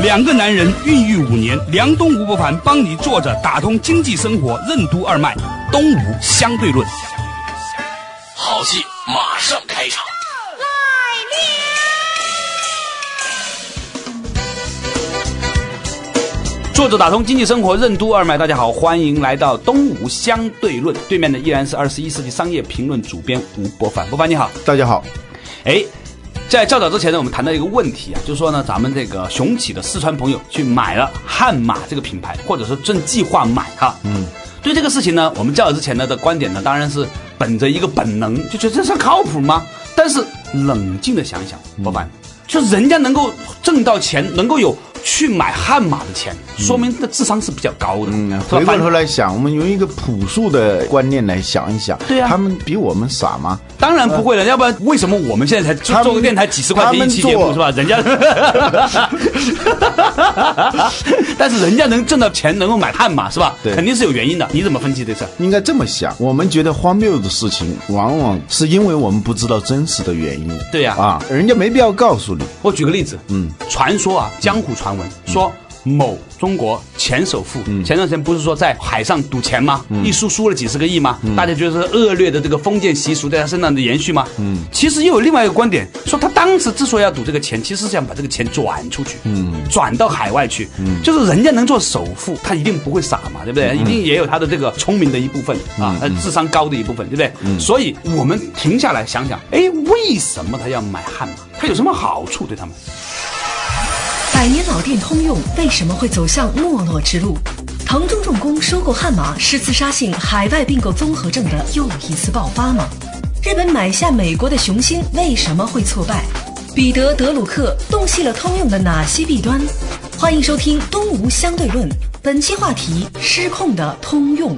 两个男人孕育五年，梁东吴伯凡帮你坐着打通经济生活任督二脉，东吴相对论。好戏马上开场。作者打通经济生活任督二脉，大家好，欢迎来到东吴相对论。对面的依然是二十一世纪商业评论主编吴伯凡。伯凡你好，大家好。哎，在较早之前呢，我们谈到一个问题啊，就是说呢，咱们这个雄起的四川朋友去买了悍马这个品牌，或者说正计划买哈。嗯。对这个事情呢，我们较早之前呢的观点呢，当然是本着一个本能，就觉得这事靠谱吗？但是冷静的想想，老板，就人家能够挣到钱，能够有。去买悍马的钱，说明他的智商是比较高的。嗯，回过头来想，我们用一个朴素的观念来想一想，对呀，他们比我们傻吗？当然不会了，要不然为什么我们现在才做个电台几十块钱一期节目是吧？人家，但是人家能挣到钱，能够买悍马是吧？对，肯定是有原因的。你怎么分析这事？应该这么想，我们觉得荒谬的事情，往往是因为我们不知道真实的原因。对呀，啊，人家没必要告诉你。我举个例子，嗯，传说啊，江湖传闻说。某中国前首富，前段时间不是说在海上赌钱吗？一输输了几十个亿吗？大家觉得是恶劣的这个封建习俗在他身上的延续吗？嗯，其实又有另外一个观点，说他当时之所以要赌这个钱，其实是想把这个钱转出去，嗯，转到海外去，嗯，就是人家能做首富，他一定不会傻嘛，对不对？一定也有他的这个聪明的一部分啊，他智商高的一部分，对不对？嗯，所以我们停下来想想，哎，为什么他要买悍马？他有什么好处对他们？百年老店通用为什么会走向没落之路？腾中重工收购悍马是自杀性海外并购综合症的又一次爆发吗？日本买下美国的雄心为什么会挫败？彼得德鲁克洞悉了通用的哪些弊端？欢迎收听《东吴相对论》，本期话题：失控的通用。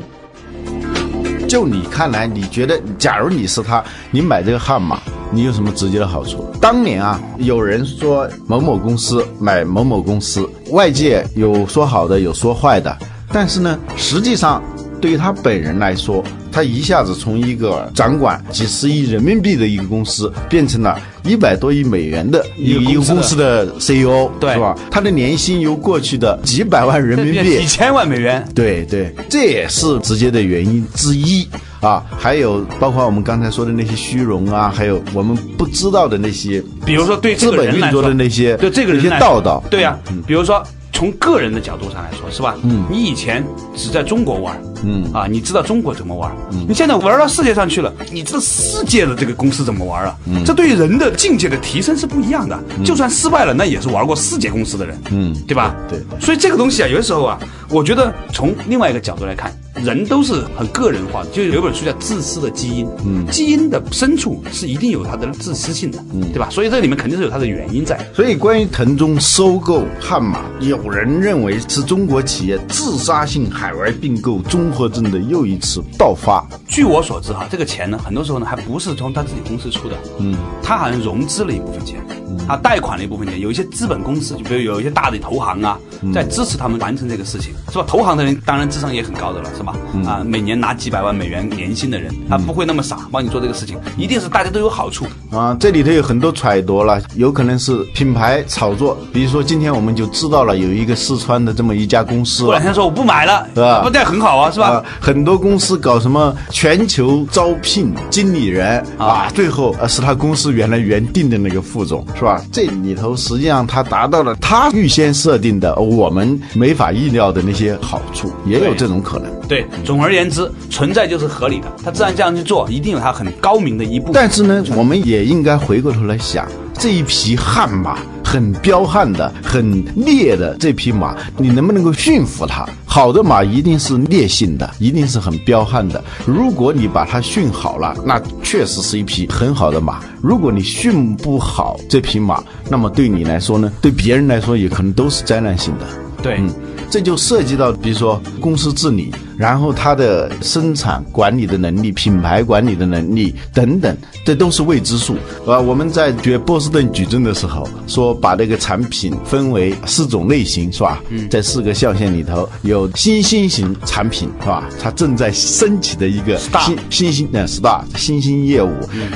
就你看来，你觉得，假如你是他，你买这个悍马？你有什么直接的好处？当年啊，有人说某某公司买某某公司，外界有说好的，有说坏的，但是呢，实际上对于他本人来说，他一下子从一个掌管几十亿人民币的一个公司，变成了一百多亿美元的一个公司的 CEO，对，是吧？他的年薪由过去的几百万人民币，几千万美元，对对，这也是直接的原因之一。啊，还有包括我们刚才说的那些虚荣啊，还有我们不知道的那些，比如说对资本运作的那些，对这个人些道道，对呀，比如说。从个人的角度上来说，是吧？嗯，你以前只在中国玩，嗯啊，你知道中国怎么玩，嗯，你现在玩到世界上去了，你知道世界的这个公司怎么玩啊，嗯，这对于人的境界的提升是不一样的。就算失败了，那也是玩过世界公司的人，嗯，对吧？对。所以这个东西啊，有的时候啊，我觉得从另外一个角度来看，人都是很个人化的。就有本书叫《自私的基因》，嗯，基因的深处是一定有它的自私性的，嗯，对吧？所以这里面肯定是有它的原因在。所以关于腾中收购悍马，有。人认为是中国企业自杀性海外并购综合症的又一次爆发。据我所知，哈，这个钱呢，很多时候呢，还不是从他自己公司出的，嗯，他好像融资了一部分钱。他贷款了一部分钱，有一些资本公司，就比如有一些大的投行啊，在支持他们完成这个事情，是吧？投行的人当然智商也很高的了，是吧？啊，每年拿几百万美元年薪的人，他不会那么傻帮你做这个事情，一定是大家都有好处啊。这里头有很多揣度了，有可能是品牌炒作，比如说今天我们就知道了有一个四川的这么一家公司，过两天说我不买了，是吧？不，这很好啊，是吧？很多公司搞什么全球招聘经理人啊，最后呃是他公司原来原定的那个副总，是吧？这里头实际上他达到了他预先设定的我们没法意料的那些好处，也有这种可能。对，总而言之，存在就是合理的。他自然这样去做，一定有他很高明的一步。但是呢，我们也应该回过头来想，这一匹悍马。很彪悍的、很烈的这匹马，你能不能够驯服它？好的马一定是烈性的，一定是很彪悍的。如果你把它驯好了，那确实是一匹很好的马。如果你驯不好这匹马，那么对你来说呢？对别人来说也可能都是灾难性的。对。这就涉及到比如说公司治理，然后它的生产管理的能力、品牌管理的能力等等，这都是未知数。啊，我们在学波士顿矩阵的时候，说把这个产品分为四种类型，是吧？嗯，在四个象限里头有新兴型产品，是吧？它正在升起的一个新新兴的 star 新兴业务，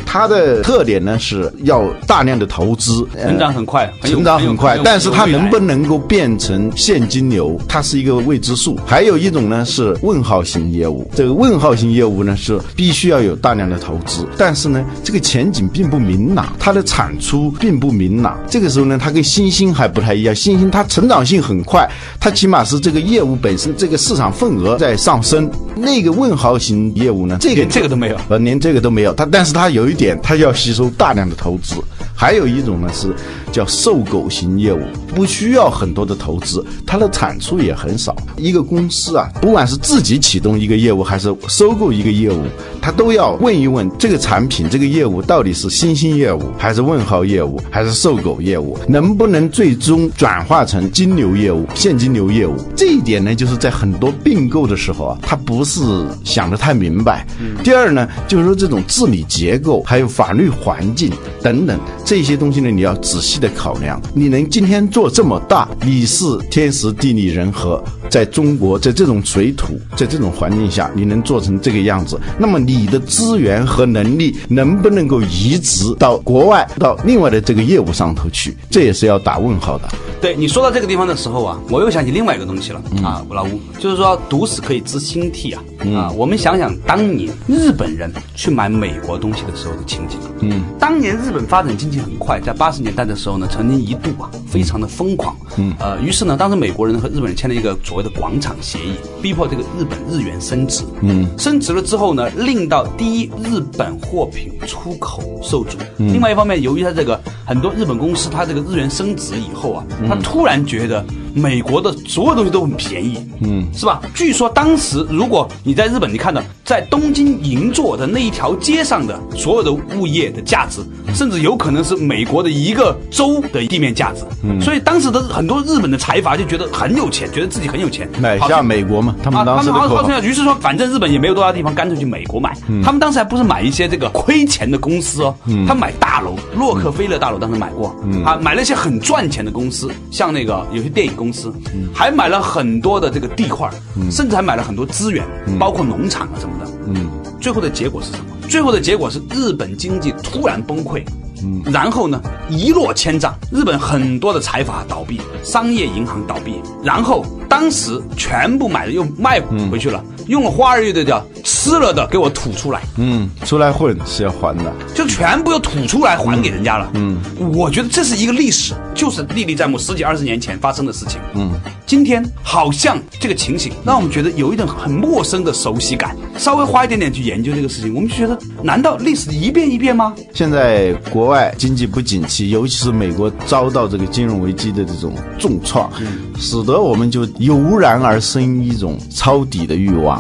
它的特点呢是要大量的投资，成长很快，成长很快但是它能不能够变成现金流，它是一个未知数。还有一种呢是问号型业务，这个问号型业务呢是必须要有大量的投资，但是呢这个前景并不明朗，它的产出并不明朗。这个时候呢，它跟新兴还不太一样，新兴它成长性很快，它起码是这个业务本身这个市场份额在上升。那个问号型业务呢，这个连这个都没有呃，连这个都没有。它，但是它有一点，它要吸收大量的投资。还有一种呢是叫收购型业务，不需要很多的投资，它的产出也很少。一个公司啊，不管是自己启动一个业务，还是收购一个业务，它都要问一问这个产品、这个业务到底是新兴业务，还是问号业务，还是收购业务，能不能最终转化成金流业务、现金流业务？这一点呢，就是在很多并购的时候啊，它不是想得太明白。第二呢，就是说这种治理结构，还有法律环境等等这些东西呢，你要仔细的考量。你能今天做这么大，你是天时地利人和，在中国，在这种水土，在这种环境下，你能做成这个样子，那么你的资源和能力能不能够移植到国外，到另外的这个业务上头去，这也是要打问号的。对你说到这个地方的。时候啊，我又想起另外一个东西了、啊，老吴，就是说读史可以知兴替啊、啊，我们想想当年日本人去买美国东西的时候的情景，嗯，当年日本发展经济很快，在八十年代的时候呢，曾经一度啊非常的疯狂，嗯，呃，于是呢，当时美国人和日本人签了一个所谓的广场协议，逼迫这个日本日元升值，嗯，升值了之后呢，令到第一日本货品出口受阻，另外一方面，由于它这个很多日本公司它这个日元升值以后啊，他突然觉得美国的所有东西都很便宜，嗯，是吧？据说当时如果你在日本，你看到在东京银座的那一条街上的所有的物业的价值，甚至有可能是美国的一个州的地面价值，嗯，所以当时的很多日本的财阀就觉得很有钱，觉得自己很有钱，买下美国嘛，他们啊，当时的口号他们号称。要，于是说，反正日本也没有多大地方，干脆去美国买。他们当时还不是买一些这个亏钱的公司哦，他买大楼，洛克菲勒大楼当时买过，啊，买了一些很赚钱的公司，像那个有些电影公司，还买了很多的这个地块儿，甚至还买了很多资源，包括农场啊什么的。嗯，最后的结果是什么？最后的结果是日本经济突然崩溃。嗯然后呢，一落千丈，日本很多的财阀倒闭，商业银行倒闭，然后当时全部买的又卖回去了，用了花儿乐队叫吃了的给我吐出来，嗯，出来混是要还的。就全部要吐出来还给人家了。嗯，我觉得这是一个历史，就是历历在目，十几二十年前发生的事情。嗯，今天好像这个情形让我们觉得有一种很陌生的熟悉感。稍微花一点点去研究这个事情，我们就觉得，难道历史一遍一遍吗？现在国外经济不景气，尤其是美国遭到这个金融危机的这种重创，使得我们就油然而生一种抄底的欲望。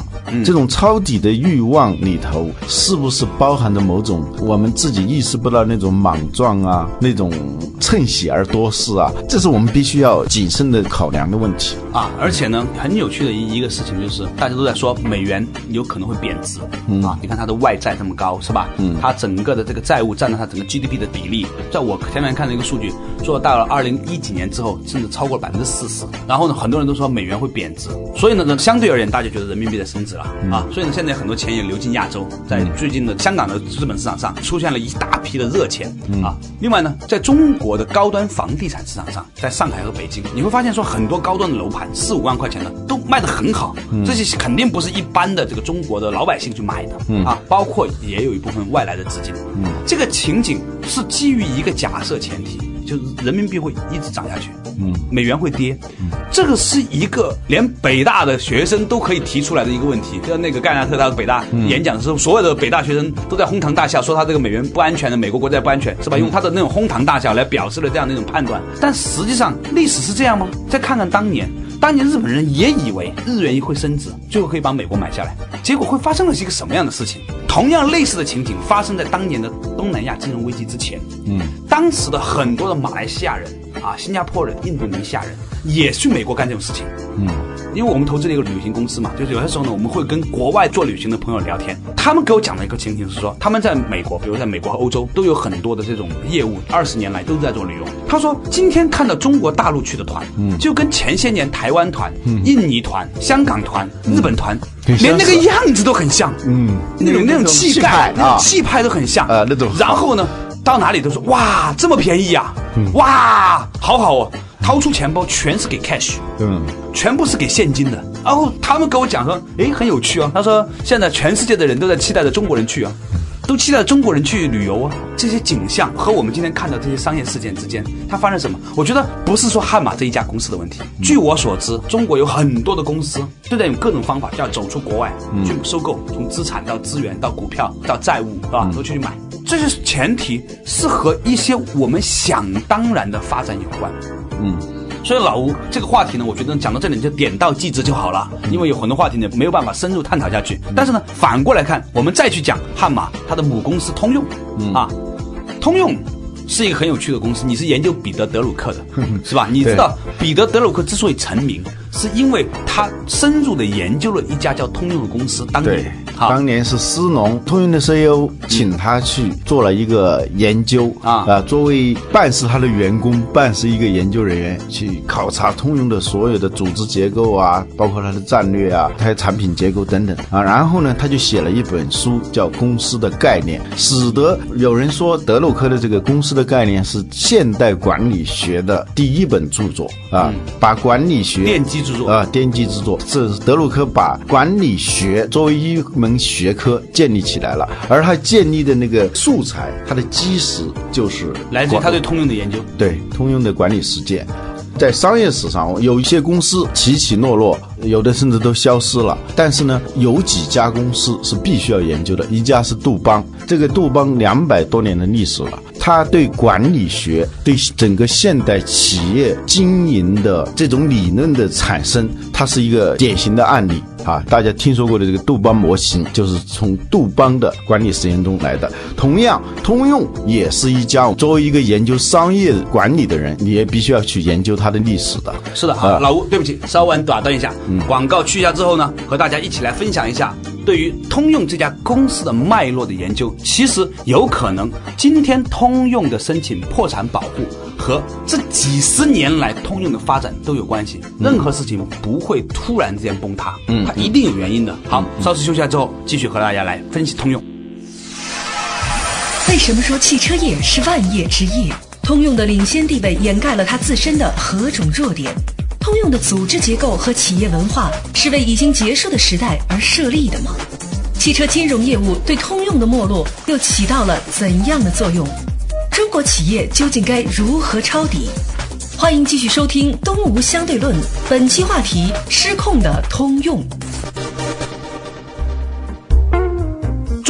这种抄底的欲望里头，是不是包含着某种我们自己意识不到那种莽撞啊，那种趁喜而多事啊？这是我们必须要谨慎的考量的问题。啊，而且呢，很有趣的一一个事情就是，大家都在说美元有可能会贬值、嗯啊。你看它的外债这么高，是吧？嗯，它整个的这个债务占了它整个 GDP 的比例，在我前面看了一个数据，说到了二零一几年之后，甚至超过了百分之四十。然后呢，很多人都说美元会贬值，所以呢，呢相对而言，大家觉得人民币在升值了、啊。所以呢，现在很多钱也流进亚洲，在最近的香港的资本市场上出现了一大批的热钱、啊。另外呢，在中国的高端房地产市场上，在上海和北京，你会发现说很多高端的楼盘四五万块钱的都卖得很好，这些肯定不是一般的这个中国的老百姓去买的、啊，包括也有一部分外来的资金。这个情景是基于一个假设前提。就是人民币会一直涨下去，嗯，美元会跌，这个是一个连北大的学生都可以提出来的一个问题。就那个盖纳特他北大演讲的时候，所有的北大学生都在哄堂大笑，说他这个美元不安全的，美国国债不安全，是吧？用他的那种哄堂大笑来表示了这样的一种判断。但实际上，历史是这样吗？再看看当年。当年日本人也以为日元会升值，最后可以把美国买下来，结果会发生了一个什么样的事情？同样类似的情景发生在当年的东南亚金融危机之前。嗯，当时的很多的马来西亚人啊、新加坡人、印度尼西亚人，也去美国干这种事情。嗯，因为我们投资了一个旅行公司嘛，就是有些时候呢，我们会跟国外做旅行的朋友聊天，他们给我讲的一个情景是说，他们在美国，比如在美国和欧洲都有很多的这种业务，二十年来都在做旅游。他说，今天看到中国大陆去的团，嗯，就跟前些年台湾团、印尼团、香港团、日本团，连那个样子都很像，嗯，那种那种气气概那种气派都很像，呃那种。然后呢，到哪里都说哇这么便宜呀、哇好好哦，掏出钱包全是给 cash，嗯，全部是给现金的。然后他们跟我讲说，诶，很有趣啊。他说现在全世界的人都在期待着中国人去啊，都期待中国人去旅游啊。这些景象和我们今天看到这些商业事件之间，它发生什么？我觉得不是说悍马这一家公司的问题。据我所知，中国有很多的公司都在用各种方法要走出国外去收购，从资产到资源到股票到债务，是吧？都去买。这些前提是和一些我们想当然的发展有关。所以老吴这个话题呢，我觉得讲到这里就点到即止就好了，因为有很多话题呢没有办法深入探讨下去。但是呢，反过来看，我们再去讲悍马它的母公司通用，啊，通用是一个很有趣的公司。你是研究彼得德鲁克的，是吧？你知道彼得德鲁克之所以成名，是因为他深入的研究了一家叫通用的公司。当年，，好当年是斯隆通用的 CEO 请他去做了一个研究啊啊，作为办是他的员工，办是一个研究人员去考察通用的所有的组织结构啊，包括它的战略啊，它的产品结构等等啊。然后呢，他就写了一本书叫《公司的概念》，使得有人说德鲁克的这个公司的概念是现代管理学的第一本著作啊，把管理学奠基之作啊，奠基之作。这是德鲁克把管理学作为一门学科建立起来了，而他建立的那个素材，它的基石就是来自于他对通用的研究。对通用的管理实践。在商业史上，有一些公司起起落落，有的甚至都消失了。但是呢，有几家公司是必须要研究的，一家是杜邦。这个杜邦两百多年的历史了，它对管理学、对整个现代企业经营的这种理论的产生，它是一个典型的案例。啊，大家听说过的这个杜邦模型，就是从杜邦的管理实验中来的。同样，通用也是一家作为一个研究商业管理的人，你也必须要去研究它的历史的。是的，好，啊老吴，对不起，稍晚打断一下，嗯广告去一下之后呢，和大家一起来分享一下对于通用这家公司的脉络的研究。其实有可能，今天通用的申请破产保护和这几十年来通用的发展都有关系。任何事情不会突然之间崩塌，嗯，它一定有原因的。好，稍事休息下之后，继续和大家来分析通用。为什么说汽车业是万业之业？通用的领先地位掩盖了它自身的何种弱点？通用的组织结构和企业文化是为已经结束的时代而设立的吗？汽车金融业务对通用的没落又起到了怎样的作用？中国企业究竟该如何抄底？欢迎继续收听《东吴相对论》，本期话题：失控的通用。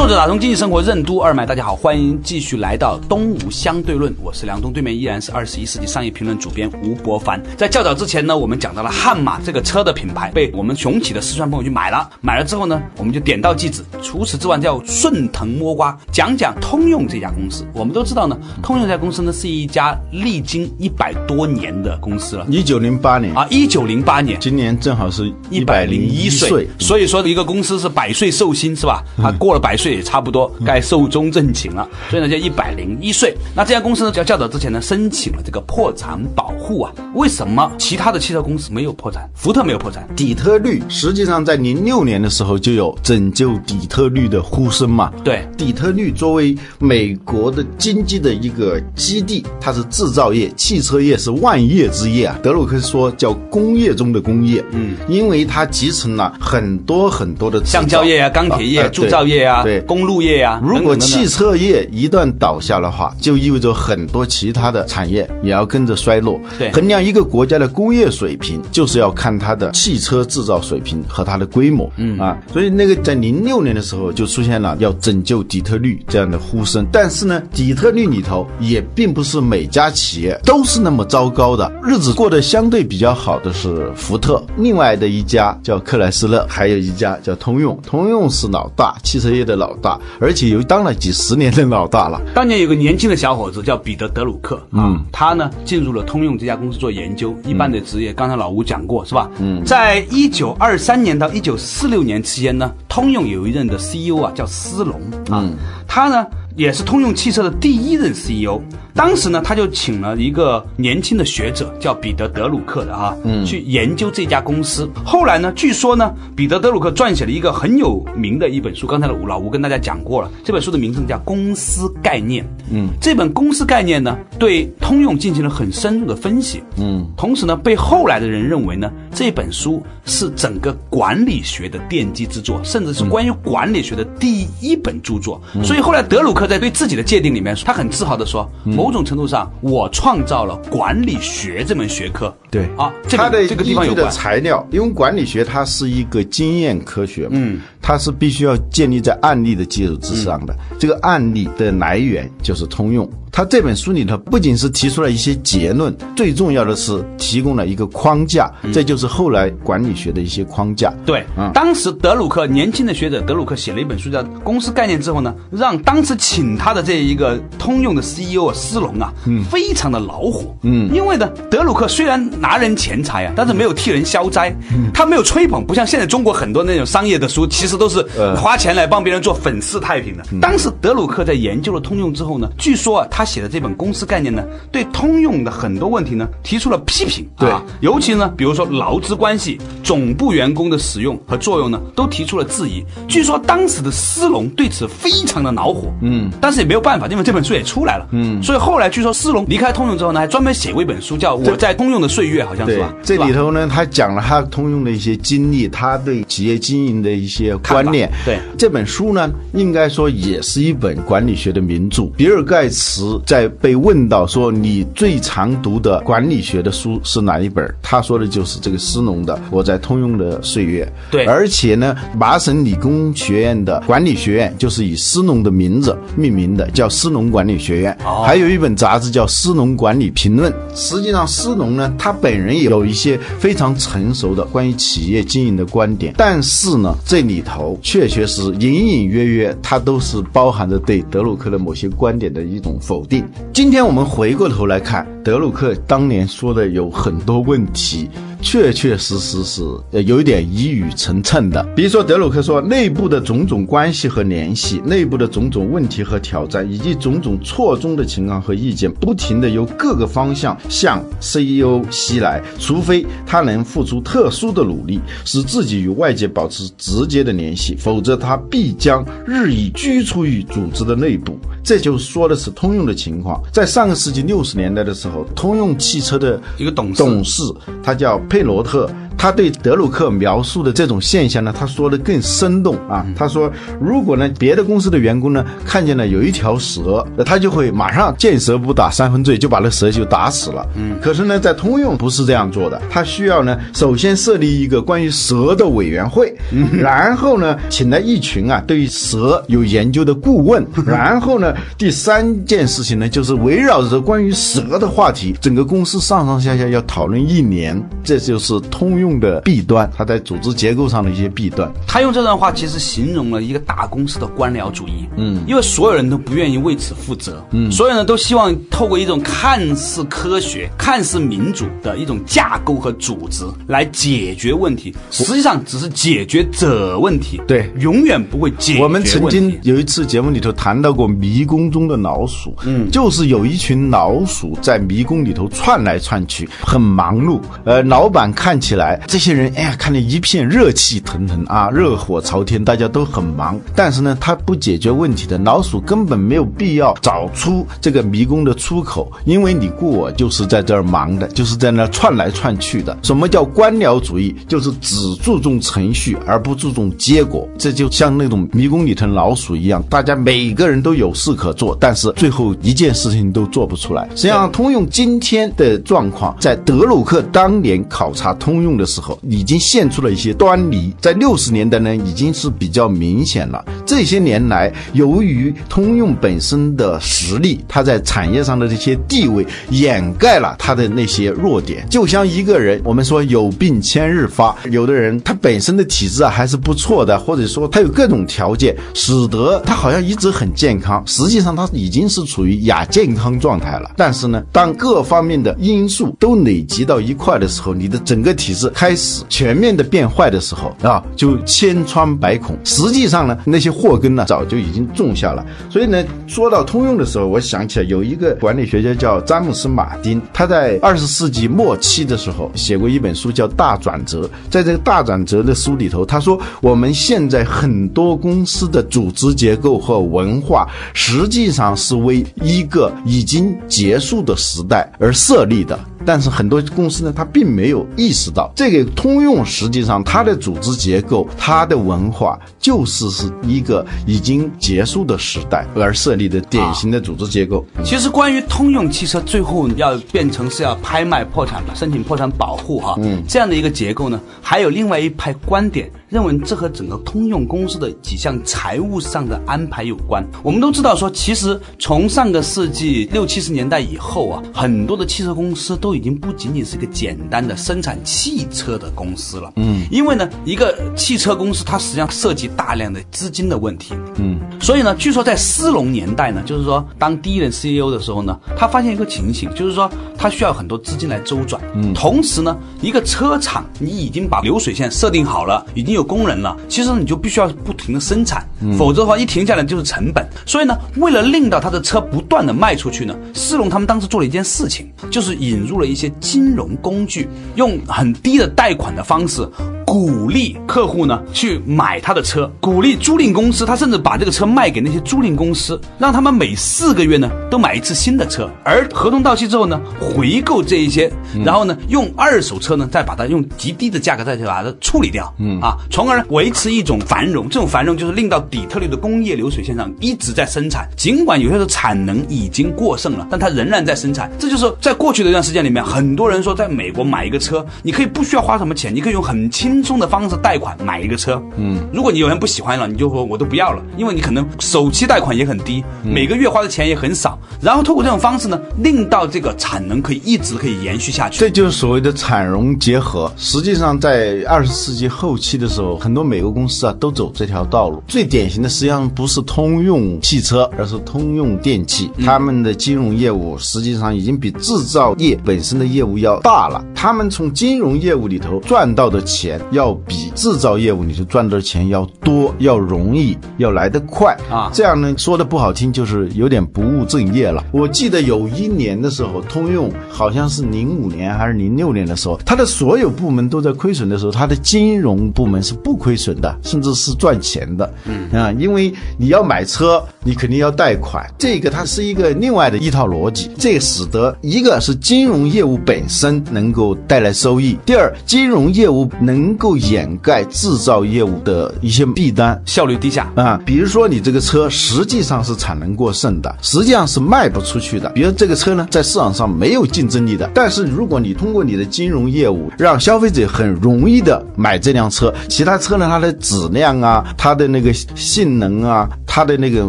作者打通经济生活任督二脉，大家好，欢迎继续来到东吴相对论，我是梁东，对面依然是二十一世纪商业评论主编吴伯凡。在较早之前呢，我们讲到了悍马这个车的品牌被我们雄起的四川朋友去买了，买了之后呢，我们就点到即止。除此之外，叫顺藤摸瓜，讲讲通用这家公司。我们都知道呢，通用这家公司呢是一家历经一百多年的公司了。一九零八年啊，一九零八年，今年正好是一百零一岁岁，，所以说一个公司是百岁寿星是吧？啊，过了百岁也差不多该寿终正寝了，所以呢就一百零一岁。那这家公司呢，在较早之前呢申请了这个破产保护啊。为什么其他的汽车公司没有破产？福特没有破产？底特律实际上在零六年的时候就有拯救底特律的呼声嘛。对底特律作为美国的经济的一个基地，它是制造业、汽车业是万业之业啊。德鲁克说叫工业中的工业，嗯，因为它集成了很多很多的橡胶业啊、钢铁业、呃铸造业啊、对。公路业啊，如果汽车业一旦倒下的话，就意味着很多其他的产业也要跟着衰落。对衡量一个国家的工业水平，就是要看它的汽车制造水平和它的规模。嗯啊，所以那个在零六年的时候就出现了要拯救底特律这样的呼声。但是呢，底特律里头也并不是每家企业都是那么糟糕的，日子过得相对比较好的是福特，另外的一家叫克莱斯勒，还有一家叫通用。通用是老大，汽车业的老老大，而且又当了几十年的老大了。当年有个年轻的小伙子叫彼得·德鲁克，嗯，他呢进入了通用这家公司做研究，一般的职业，刚才老吴讲过是吧？嗯，在一九二三年到一九四六年期间呢，通用有一任的 CEO 啊叫斯隆啊，他呢也是通用汽车的第一任 CEO。当时呢，他就请了一个年轻的学者，叫彼得·德鲁克的哈，嗯，去研究这家公司。后来呢，据说呢，彼得·德鲁克撰写了一个很有名的一本书。刚才老吴跟大家讲过了，这本书的名字叫《公司概念》。嗯，这本《公司概念》呢，对通用进行了很深入的分析。嗯，同时呢，被后来的人认为呢，这本书是整个管理学的奠基之作，甚至是关于管理学的第一本著作。所以后来德鲁克在对自己的界定里面，他很自豪的说。某种程度上，我创造了管理学这门学科。对啊，它的这个地方有的材料，因为管理学它是一个经验科学，嗯，它是必须要建立在案例的基础之上的。这个案例的来源就是通用。他这本书里头不仅是提出了一些结论，最重要的是提供了一个框架，这就是后来管理学的一些框架。对，当时德鲁克年轻的学者德鲁克写了一本书叫《公司概念》之后呢，让当时请他的这一个通用的 CEO 斯隆啊，非常的恼火。嗯，因为呢，德鲁克虽然拿人钱财啊，但是没有替人消灾，他没有吹捧，不像现在中国很多那种商业的书，其实都是花钱来帮别人做粉饰太平的。当时德鲁克在研究了通用之后呢，据说啊，他。写的这本公司概念呢，对通用的很多问题呢提出了批评。对，尤其呢，比如说劳资关系、总部员工的使用和作用呢，都提出了质疑。据说当时的斯隆对此非常的恼火。嗯，但是也没有办法，因为这本书也出来了。嗯，所以后来据说斯隆离开通用之后呢，还专门写过一本书，叫《我在通用的岁月》，好像是吧？这里头呢，他讲了他通用的一些经历，他对企业经营的一些观念。对，这本书呢，应该说也是一本管理学的名著。比尔盖茨。在被问到说你最常读的管理学的书是哪一本？他说的就是这个斯隆的《我在通用的岁月》。对，而且呢，麻省理工学院的管理学院就是以斯隆的名字命名的，叫斯隆管理学院。哦，还有一本杂志叫《斯隆管理评论》。实际上，斯隆呢，他本人也有一些非常成熟的关于企业经营的观点，但是呢，这里头确确实隐隐约约，它都是包含着对德鲁克的某些观点的一种否。定。今天我们回过头来看，德鲁克当年说的有很多问题。确确实实是呃有一点一语成谶的。比如说，德鲁克说，内部的种种关系和联系，内部的种种问题和挑战，以及种种错综的情况和意见，不停的由各个方向向 CEO 袭来，除非他能付出特殊的努力，使自己与外界保持直接的联系，否则他必将日益居住于组织的内部。这就说的是通用的情况。在上个世纪六十年代的时候，通用汽车的一个董事，董事他叫。佩罗特。他对德鲁克描述的这种现象呢，他说的更生动啊。他说，如果呢别的公司的员工呢看见了有一条蛇，他就会马上见蛇不打三分醉，就把那蛇就打死了。嗯，可是呢，在通用不是这样做的，他需要呢首先设立一个关于蛇的委员会，然后呢请来一群啊对于蛇有研究的顾问，然后呢第三件事情呢就是围绕着关于蛇的话题，整个公司上上下下要讨论一年，这就是通用。用的弊端，他在组织结构上的一些弊端。他用这段话其实形容了一个大公司的官僚主义。嗯，因为所有人都不愿意为此负责。嗯，所有人都希望透过一种看似科学、看似民主的一种架构和组织来解决问题，实际上只是解决者问题。对，永远不会解决我们曾经有一次节目里头谈到过迷宫中的老鼠。嗯，就是有一群老鼠在迷宫里头窜来窜去，很忙碌。呃，老板看起来。这些人，哎呀，看着一片热气腾腾啊，热火朝天，大家都很忙。但是呢，他不解决问题的老鼠根本没有必要找出这个迷宫的出口，因为你雇我就是在这儿忙的，就是在那窜来窜去的。什么叫官僚主义？就是只注重程序而不注重结果。这就像那种迷宫里头老鼠一样，大家每个人都有事可做，但是最后一件事情都做不出来。实际上，通用今天的状况，在德鲁克当年考察通用的。的时候，已经现出了一些端倪。在六十年代呢，已经是比较明显了。这些年来，由于通用本身的实力，它在产业上的这些地位，掩盖了它的那些弱点。就像一个人，我们说有病千日发，有的人他本身的体质啊还是不错的，或者说他有各种条件，使得他好像一直很健康，实际上他已经是处于亚健康状态了。但是呢，当各方面的因素都累积到一块的时候，你的整个体质开始全面的变坏的时候啊，就千疮百孔。实际上呢，那些祸根呢早就已经种下了。所以呢，说到通用的时候，我想起来有一个管理学家叫詹姆斯·马丁，他在二十世纪末期的时候写过一本书叫《大转折》。在这个大转折的书里头，他说我们现在很多公司的组织结构和文化，实际上是为一个已经结束的时代而设立的。但是很多公司呢，它并没有意识到，这个通用实际上它的组织结构、它的文化，就是是一个已经结束的时代而设立的典型的组织结构。其实关于通用汽车最后要变成是要拍卖破产、申请破产保护哈，嗯，这样的一个结构呢，还有另外一派观点。认为这和整个通用公司的几项财务上的安排有关。我们都知道说，其实从上个世纪六七十年代以后啊，很多的汽车公司都已经不仅仅是一个简单的生产汽车的公司了。嗯，因为呢，一个汽车公司它实际上涉及大量的资金的问题。嗯，所以呢，据说在斯隆年代呢，就是说当第一任 CEO 的时候呢，他发现一个情形，就是说他需要很多资金来周转。嗯，同时呢，一个车厂你已经把流水线设定好了，已经有。工人了，其实你就必须要不停的生产，否则的话一停下来就是成本。所以呢，为了令到他的车不断的卖出去呢，斯隆他们当时做了一件事情，就是引入了一些金融工具，用很低的贷款的方式。鼓励客户呢去买他的车，鼓励租赁公司，他甚至把这个车卖给那些租赁公司，让他们每四个月呢都买一次新的车，而合同到期之后呢回购这一些，然后呢用二手车呢再把它用极低的价格再去把它处理掉，嗯啊，从而维持一种繁荣。这种繁荣就是令到底特律的工业流水线上一直在生产，尽管有些的产能已经过剩了，但它仍然在生产。这就是在过去的一段时间里面，很多人说在美国买一个车，你可以不需要花什么钱，你可以用很轻。轻松的方式贷款买一个车，嗯，如果你有人不喜欢了，你就说我都不要了，因为你可能首期贷款也很低，每个月花的钱也很少，然后通过这种方式呢，令到这个产能可以一直可以延续下去。这就是所谓的产融结合。实际上，在二十世纪后期的时候，很多美国公司啊都走这条道路。最典型的实际上不是通用汽车，而是通用电器，他们的金融业务实际上已经比制造业本身的业务要大了。他们从金融业务里头赚到的钱。要比制造业务你就赚的钱要多，要容易，要来得快啊！这样呢，说的不好听，就是有点不务正业了。我记得有一年的时候，通用好像是零五年还是零六年的时候，它的所有部门都在亏损的时候，它的金融部门是不亏损的，甚至是赚钱的。嗯啊，因为你要买车，你肯定要贷款，这个它是一个另外的一套逻辑。这使得一个是金融业务本身能够带来收益，第二，金融业务能。能够掩盖制造业务的一些弊端，效率低下啊。比如说，你这个车实际上是产能过剩的，实际上是卖不出去的。比如这个车呢，在市场上没有竞争力的。但是如果你通过你的金融业务，让消费者很容易的买这辆车，其他车呢，它的质量啊，它的那个性能啊，它的那个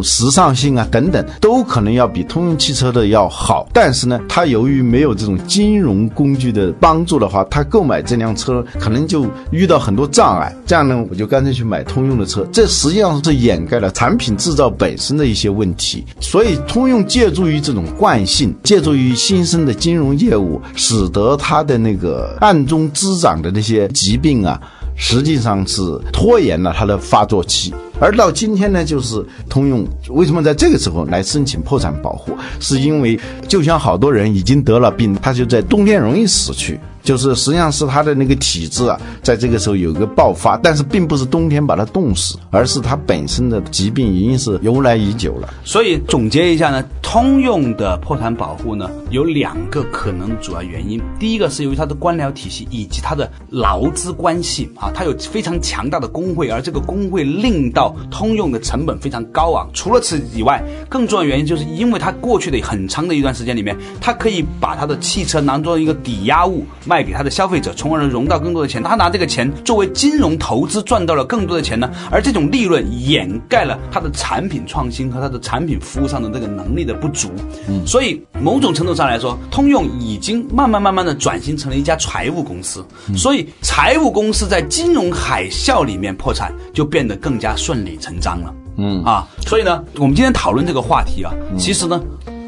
时尚性啊等等，都可能要比通用汽车的要好。但是呢，它由于没有这种金融工具的帮助的话，它购买这辆车可能就。遇到很多障碍，这样呢，我就干脆去买通用的车。这实际上是掩盖了产品制造本身的一些问题。所以，通用借助于这种惯性，借助于新生的金融业务，使得它的那个暗中滋长的那些疾病啊，实际上是拖延了它的发作期。而到今天呢，就是通用为什么在这个时候来申请破产保护，是因为就像好多人已经得了病，他就在冬天容易死去。就是实际上是他的那个体质啊，在这个时候有一个爆发，但是并不是冬天把他冻死，而是他本身的疾病已经是由来已久了。所以总结一下呢，通用的破产保护呢有两个可能主要原因，第一个是由于它的官僚体系以及它的劳资关系啊，它有非常强大的工会，而这个工会令到到通用的成本非常高昂。除了此以外，更重要的原因就是因为它过去的很长的一段时间里面，它可以把它的汽车当做一个抵押物卖给它的消费者，从而融到更多的钱。他拿这个钱作为金融投资赚到了更多的钱呢，而这种利润掩盖了它的产品创新和它的产品服务上的这个能力的不足。嗯，所以某种程度上来说，通用已经慢慢慢慢的转型成了一家财务公司。所以财务公司在金融海啸里面破产，就变得更加顺理成章了。嗯啊，所以呢，我们今天讨论这个话题啊，其实呢。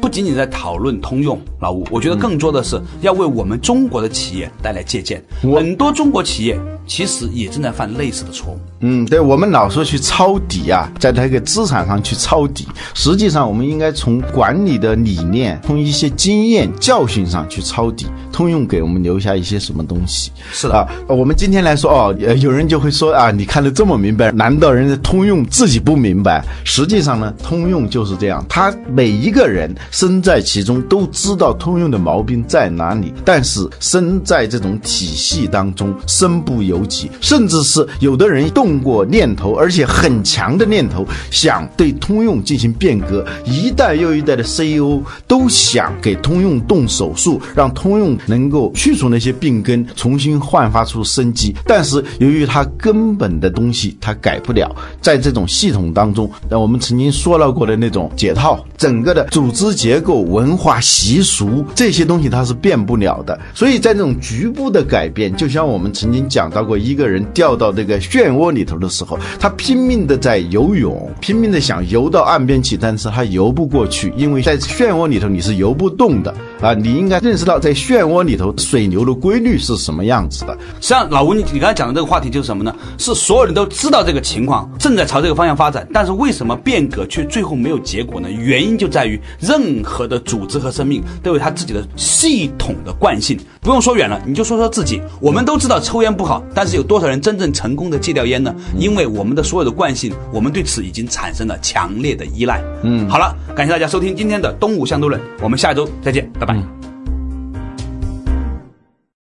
不仅仅在讨论通用老吴，我觉得更多的是要为我们中国的企业带来借鉴。很多中国企业其实也正在犯类似的错误。嗯，对，我们老说去抄底啊，在那个资产上去抄底，实际上我们应该从管理的理念、从一些经验教训上去抄底。通用给我们留下一些什么东西？是的啊，我们今天来说哦，有人就会说啊，你看得这么明白，难道人家通用自己不明白？实际上呢，通用就是这样，他每一个人身在其中都知道通用的毛病在哪里，但是身在这种体系当中身不由己，甚至是有的人动过念头，而且很强的念头，想对通用进行变革，一代又一代的 CEO 都想给通用动手术，让通用。能够去除那些病根，重新焕发出生机，但是由于它根本的东西它改不了，在这种系统当中，那我们曾经说到过的那种解套，整个的组织结结构、文化习俗这些东西它是变不了的。所以在这种局部的改变，就像我们曾经讲到过，一个人掉到这个漩涡里头的时候，他拼命的在游泳，拼命的想游到岸边去，但是他游不过去，因为在漩涡里头你是游不动的啊！你应该认识到在漩涡。里头水流的规律是什么样子的？实际上，老吴，你你刚才讲的这个话题就是什么呢？是所有人都知道这个情况正在朝这个方向发展，但是为什么变革却最后没有结果呢？原因就在于任何的组织和生命都有它自己的系统的惯性。不用说远了，你就说说自己。我们都知道抽烟不好，但是有多少人真正成功的戒掉烟呢？因为我们的所有的惯性，我们对此已经产生了强烈的依赖。嗯，好了，感谢大家收听今天的东吴相对论，我们下周再见，拜。아 니.